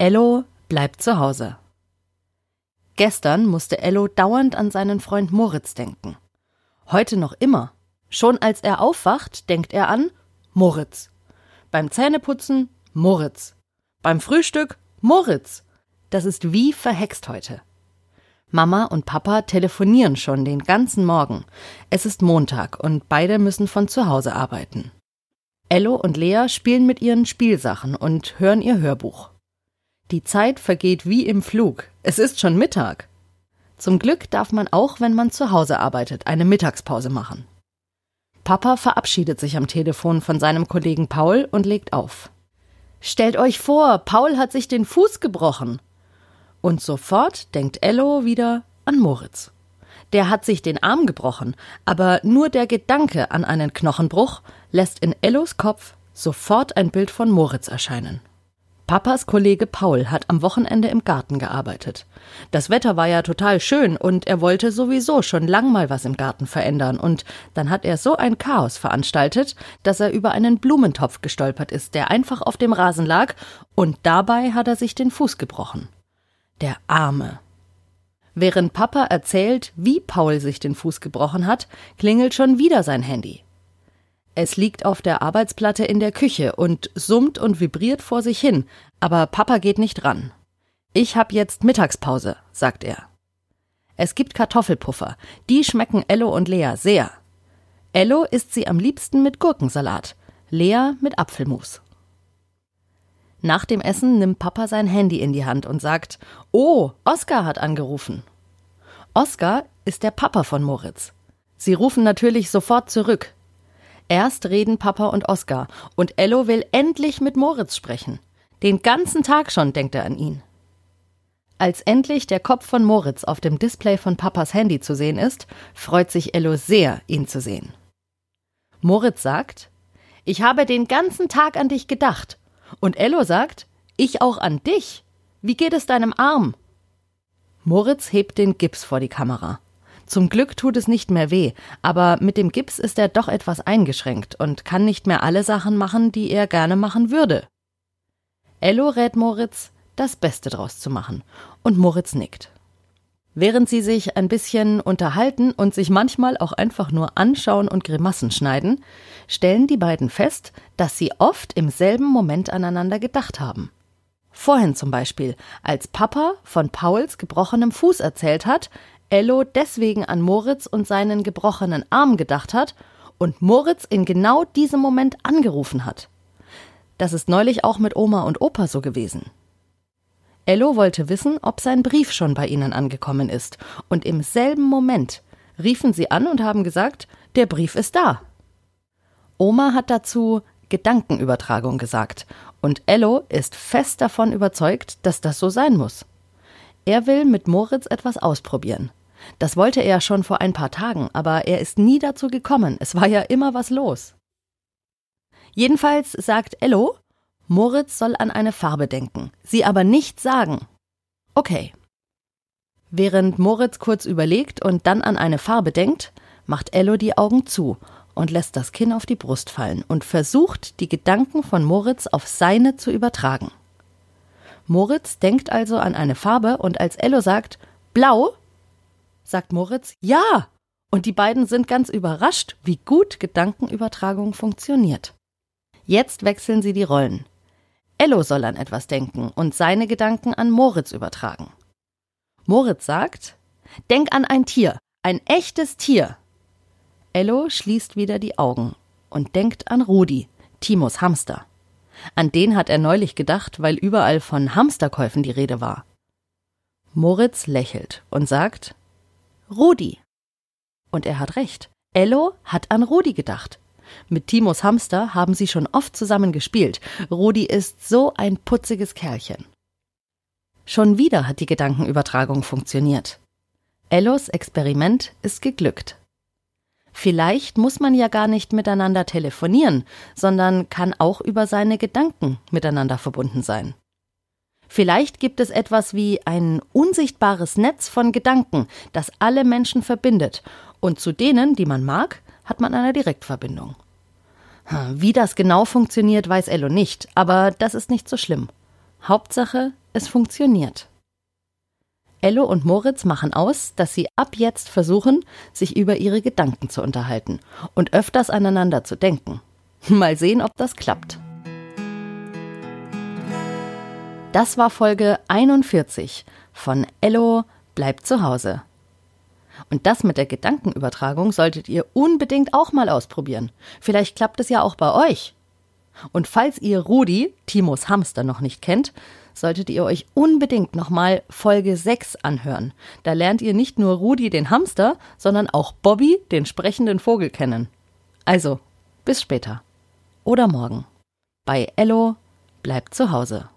Ello bleibt zu Hause. Gestern musste Ello dauernd an seinen Freund Moritz denken. Heute noch immer. Schon als er aufwacht, denkt er an Moritz. Beim Zähneputzen Moritz. Beim Frühstück Moritz. Das ist wie verhext heute. Mama und Papa telefonieren schon den ganzen Morgen. Es ist Montag und beide müssen von zu Hause arbeiten. Ello und Lea spielen mit ihren Spielsachen und hören ihr Hörbuch. Die Zeit vergeht wie im Flug. Es ist schon Mittag. Zum Glück darf man auch, wenn man zu Hause arbeitet, eine Mittagspause machen. Papa verabschiedet sich am Telefon von seinem Kollegen Paul und legt auf. Stellt euch vor, Paul hat sich den Fuß gebrochen. Und sofort denkt Ello wieder an Moritz. Der hat sich den Arm gebrochen, aber nur der Gedanke an einen Knochenbruch lässt in Ellos Kopf sofort ein Bild von Moritz erscheinen. Papas Kollege Paul hat am Wochenende im Garten gearbeitet. Das Wetter war ja total schön und er wollte sowieso schon lang mal was im Garten verändern und dann hat er so ein Chaos veranstaltet, dass er über einen Blumentopf gestolpert ist, der einfach auf dem Rasen lag und dabei hat er sich den Fuß gebrochen. Der Arme. Während Papa erzählt, wie Paul sich den Fuß gebrochen hat, klingelt schon wieder sein Handy. Es liegt auf der Arbeitsplatte in der Küche und summt und vibriert vor sich hin, aber Papa geht nicht ran. Ich hab jetzt Mittagspause, sagt er. Es gibt Kartoffelpuffer, die schmecken Ello und Lea sehr. Ello isst sie am liebsten mit Gurkensalat, Lea mit Apfelmus. Nach dem Essen nimmt Papa sein Handy in die Hand und sagt: Oh, Oskar hat angerufen. Oskar ist der Papa von Moritz. Sie rufen natürlich sofort zurück. Erst reden Papa und Oskar und Ello will endlich mit Moritz sprechen. Den ganzen Tag schon denkt er an ihn. Als endlich der Kopf von Moritz auf dem Display von Papas Handy zu sehen ist, freut sich Ello sehr, ihn zu sehen. Moritz sagt: Ich habe den ganzen Tag an dich gedacht und Ello sagt, ich auch an dich. Wie geht es deinem Arm? Moritz hebt den Gips vor die Kamera. Zum Glück tut es nicht mehr weh, aber mit dem Gips ist er doch etwas eingeschränkt und kann nicht mehr alle Sachen machen, die er gerne machen würde. Ello rät Moritz, das Beste draus zu machen, und Moritz nickt. Während sie sich ein bisschen unterhalten und sich manchmal auch einfach nur anschauen und Grimassen schneiden, stellen die beiden fest, dass sie oft im selben Moment aneinander gedacht haben. Vorhin zum Beispiel, als Papa von Pauls gebrochenem Fuß erzählt hat, Ello deswegen an Moritz und seinen gebrochenen Arm gedacht hat und Moritz in genau diesem Moment angerufen hat. Das ist neulich auch mit Oma und Opa so gewesen. Ello wollte wissen, ob sein Brief schon bei ihnen angekommen ist, und im selben Moment riefen sie an und haben gesagt, der Brief ist da. Oma hat dazu Gedankenübertragung gesagt, und Ello ist fest davon überzeugt, dass das so sein muss. Er will mit Moritz etwas ausprobieren. Das wollte er schon vor ein paar Tagen, aber er ist nie dazu gekommen, es war ja immer was los. Jedenfalls sagt Ello, Moritz soll an eine Farbe denken, sie aber nicht sagen. Okay. Während Moritz kurz überlegt und dann an eine Farbe denkt, macht Ello die Augen zu und lässt das Kinn auf die Brust fallen und versucht, die Gedanken von Moritz auf seine zu übertragen. Moritz denkt also an eine Farbe und als Ello sagt Blau, sagt Moritz Ja. Und die beiden sind ganz überrascht, wie gut Gedankenübertragung funktioniert. Jetzt wechseln sie die Rollen. Ello soll an etwas denken und seine Gedanken an Moritz übertragen. Moritz sagt, Denk an ein Tier, ein echtes Tier. Ello schließt wieder die Augen und denkt an Rudi, Timos Hamster. An den hat er neulich gedacht, weil überall von Hamsterkäufen die Rede war. Moritz lächelt und sagt, Rudi. Und er hat recht. Ello hat an Rudi gedacht. Mit Timos Hamster haben sie schon oft zusammen gespielt. Rudi ist so ein putziges Kerlchen. Schon wieder hat die Gedankenübertragung funktioniert. Ellos Experiment ist geglückt. Vielleicht muss man ja gar nicht miteinander telefonieren, sondern kann auch über seine Gedanken miteinander verbunden sein. Vielleicht gibt es etwas wie ein unsichtbares Netz von Gedanken, das alle Menschen verbindet, und zu denen, die man mag, hat man eine Direktverbindung. Wie das genau funktioniert, weiß Ello nicht, aber das ist nicht so schlimm. Hauptsache, es funktioniert. Ello und Moritz machen aus, dass sie ab jetzt versuchen, sich über ihre Gedanken zu unterhalten und öfters aneinander zu denken. Mal sehen, ob das klappt. Das war Folge 41 von Ello bleibt zu Hause. Und das mit der Gedankenübertragung solltet ihr unbedingt auch mal ausprobieren. Vielleicht klappt es ja auch bei euch. Und falls ihr Rudi, Timos Hamster, noch nicht kennt, solltet ihr euch unbedingt nochmal Folge 6 anhören. Da lernt ihr nicht nur Rudi den Hamster, sondern auch Bobby, den sprechenden Vogel, kennen. Also, bis später. Oder morgen. Bei Ello bleibt zu Hause.